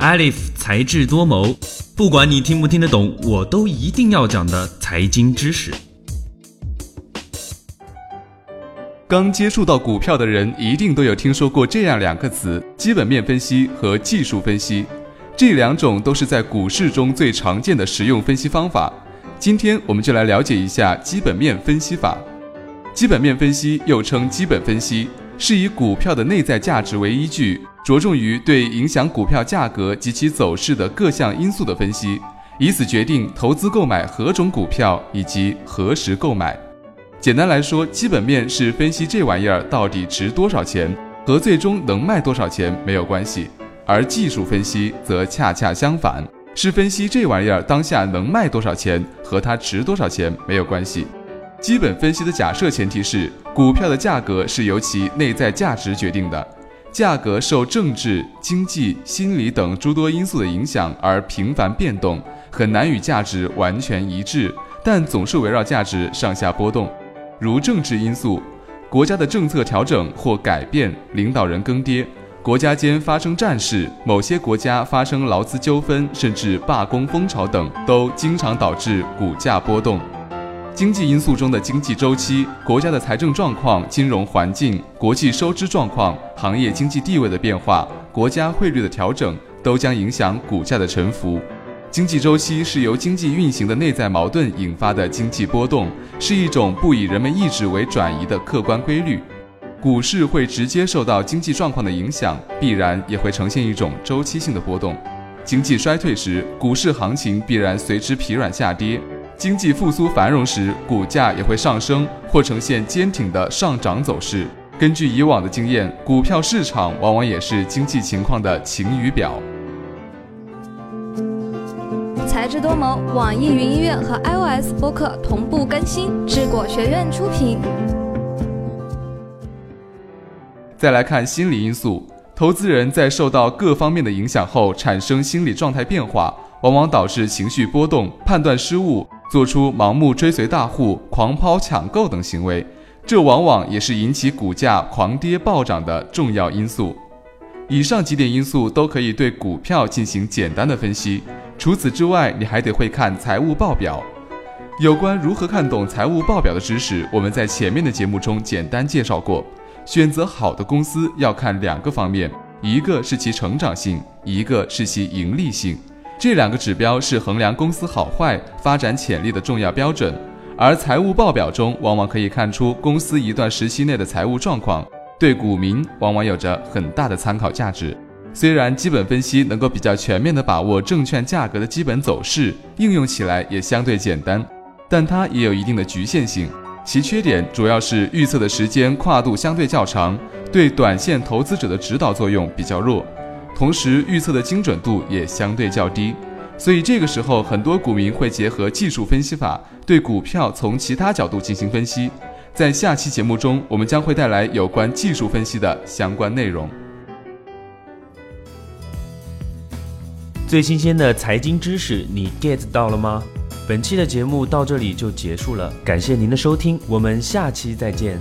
Alif 才智多谋，不管你听不听得懂，我都一定要讲的财经知识。刚接触到股票的人，一定都有听说过这样两个词：基本面分析和技术分析。这两种都是在股市中最常见的实用分析方法。今天我们就来了解一下基本面分析法。基本面分析又称基本分析，是以股票的内在价值为依据，着重于对影响股票价格及其走势的各项因素的分析，以此决定投资购买何种股票以及何时购买。简单来说，基本面是分析这玩意儿到底值多少钱，和最终能卖多少钱没有关系；而技术分析则恰恰相反，是分析这玩意儿当下能卖多少钱，和它值多少钱没有关系。基本分析的假设前提是，股票的价格是由其内在价值决定的，价格受政治、经济、心理等诸多因素的影响而频繁变动，很难与价值完全一致，但总是围绕价值上下波动。如政治因素，国家的政策调整或改变，领导人更迭，国家间发生战事，某些国家发生劳资纠纷，甚至罢工风潮等，都经常导致股价波动。经济因素中的经济周期、国家的财政状况、金融环境、国际收支状况、行业经济地位的变化、国家汇率的调整，都将影响股价的沉浮。经济周期是由经济运行的内在矛盾引发的经济波动，是一种不以人们意志为转移的客观规律。股市会直接受到经济状况的影响，必然也会呈现一种周期性的波动。经济衰退时，股市行情必然随之疲软下跌；经济复苏繁荣时，股价也会上升或呈现坚挺的上涨走势。根据以往的经验，股票市场往往也是经济情况的晴雨表。才智多谋，网易云音乐和 iOS 播客同步更新，智果学院出品。再来看心理因素，投资人在受到各方面的影响后，产生心理状态变化，往往导致情绪波动、判断失误，做出盲目追随大户、狂抛抢购等行为，这往往也是引起股价狂跌暴涨的重要因素。以上几点因素都可以对股票进行简单的分析。除此之外，你还得会看财务报表。有关如何看懂财务报表的知识，我们在前面的节目中简单介绍过。选择好的公司要看两个方面，一个是其成长性，一个是其盈利性。这两个指标是衡量公司好坏、发展潜力的重要标准。而财务报表中往往可以看出公司一段时期内的财务状况，对股民往往有着很大的参考价值。虽然基本分析能够比较全面地把握证券价格的基本走势，应用起来也相对简单，但它也有一定的局限性。其缺点主要是预测的时间跨度相对较长，对短线投资者的指导作用比较弱，同时预测的精准度也相对较低。所以这个时候，很多股民会结合技术分析法，对股票从其他角度进行分析。在下期节目中，我们将会带来有关技术分析的相关内容。最新鲜的财经知识，你 get 到了吗？本期的节目到这里就结束了，感谢您的收听，我们下期再见。